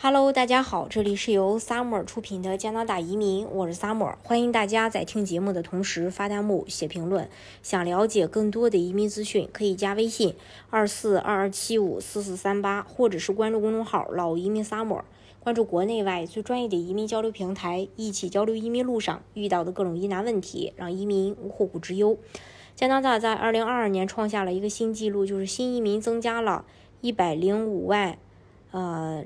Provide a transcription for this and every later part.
Hello，大家好，这里是由 Summer 出品的加拿大移民，我是 Summer，欢迎大家在听节目的同时发弹幕、写评论。想了解更多的移民资讯，可以加微信二四二二七五四四三八，或者是关注公众号“老移民 Summer”，关注国内外最专业的移民交流平台，一起交流移民路上遇到的各种疑难问题，让移民无后顾之忧。加拿大在二零二二年创下了一个新纪录，就是新移民增加了一百零五万，呃。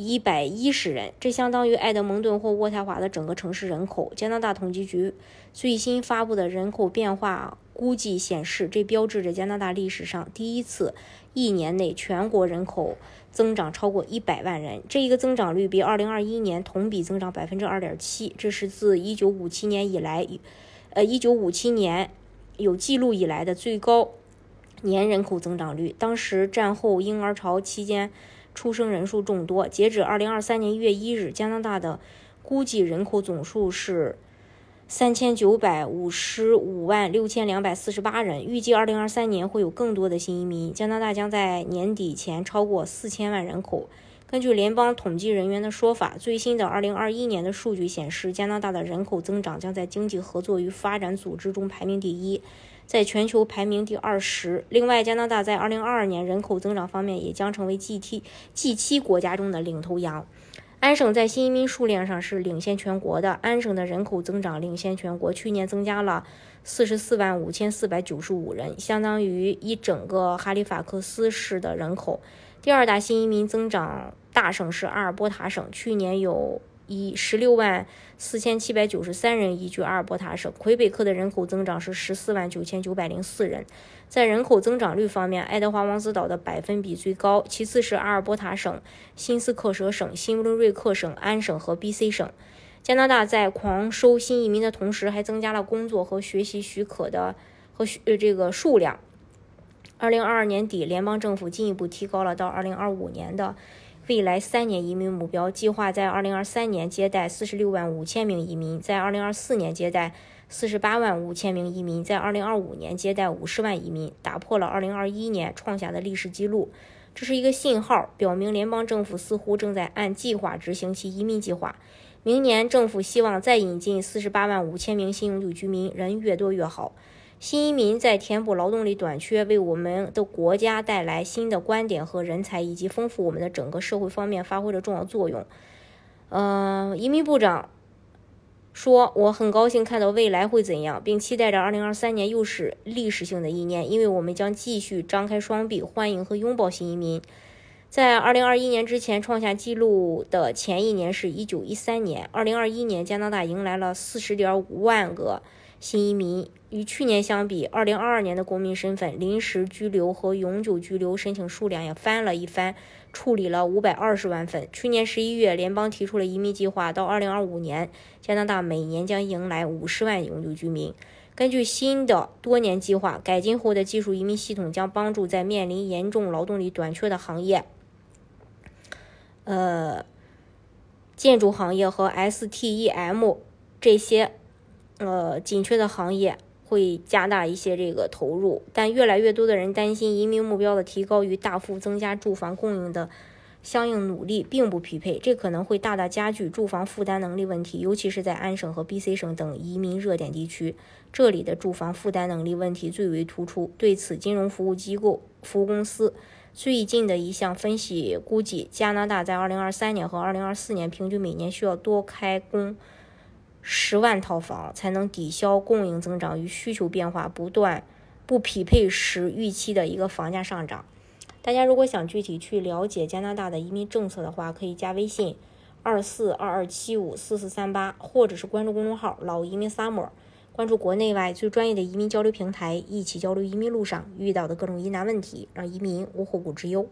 一百一十人，这相当于埃德蒙顿或渥太华的整个城市人口。加拿大统计局最新发布的人口变化估计显示，这标志着加拿大历史上第一次一年内全国人口增长超过一百万人。这一个增长率比二零二一年同比增长百分之二点七，这是自一九五七年以来，呃，一九五七年有记录以来的最高年人口增长率。当时战后婴儿潮期间。出生人数众多。截止二零二三年一月一日，加拿大的估计人口总数是三千九百五十五万六千两百四十八人。预计二零二三年会有更多的新移民，加拿大将在年底前超过四千万人口。根据联邦统计人员的说法，最新的二零二一年的数据显示，加拿大的人口增长将在经济合作与发展组织中排名第一。在全球排名第二十。另外，加拿大在二零二二年人口增长方面也将成为 G T G 七国家中的领头羊。安省在新移民数量上是领先全国的，安省的人口增长领先全国，去年增加了四十四万五千四百九十五人，相当于一整个哈利法克斯市的人口。第二大新移民增长大省是阿尔伯塔省，去年有。以十六万四千七百九十三人移居阿尔伯塔省，魁北克的人口增长是十四万九千九百零四人。在人口增长率方面，爱德华王子岛的百分比最高，其次是阿尔伯塔省、新斯克舍省、新伦瑞克省、安省和 B.C 省。加拿大在狂收新移民的同时，还增加了工作和学习许可的和许呃这个数量。二零二二年底，联邦政府进一步提高了到二零二五年的。未来三年移民目标计划在二零二三年接待四十六万五千名移民，在二零二四年接待四十八万五千名移民，在二零二五年接待五十万移民，打破了二零二一年创下的历史记录。这是一个信号，表明联邦政府似乎正在按计划执行其移民计划。明年政府希望再引进四十八万五千名新永久居民，人越多越好。新移民在填补劳动力短缺，为我们的国家带来新的观点和人才，以及丰富我们的整个社会方面发挥了重要作用。嗯，移民部长说：“我很高兴看到未来会怎样，并期待着2023年又是历史性的一年，因为我们将继续张开双臂欢迎和拥抱新移民。”在2021年之前创下纪录的前一年是一九一三年，2021年加拿大迎来了40.5万个。新移民与去年相比，2022年的公民身份、临时居留和永久居留申请数量也翻了一番，处理了520万份。去年11月，联邦提出了移民计划，到2025年，加拿大每年将迎来50万永久居民。根据新的多年计划，改进后的技术移民系统将帮助在面临严重劳动力短缺的行业，呃，建筑行业和 STEM 这些。呃，紧缺的行业会加大一些这个投入，但越来越多的人担心移民目标的提高与大幅增加住房供应的相应努力并不匹配，这可能会大大加剧住房负担能力问题，尤其是在安省和 BC 省等移民热点地区，这里的住房负担能力问题最为突出。对此，金融服务机构服务公司最近的一项分析估计，加拿大在2023年和2024年平均每年需要多开工。十万套房才能抵消供应增长与需求变化不断不匹配时预期的一个房价上涨。大家如果想具体去了解加拿大的移民政策的话，可以加微信二四二二七五四四三八，或者是关注公众号“老移民 summer”，关注国内外最专业的移民交流平台，一起交流移民路上遇到的各种疑难问题，让移民无后顾之忧。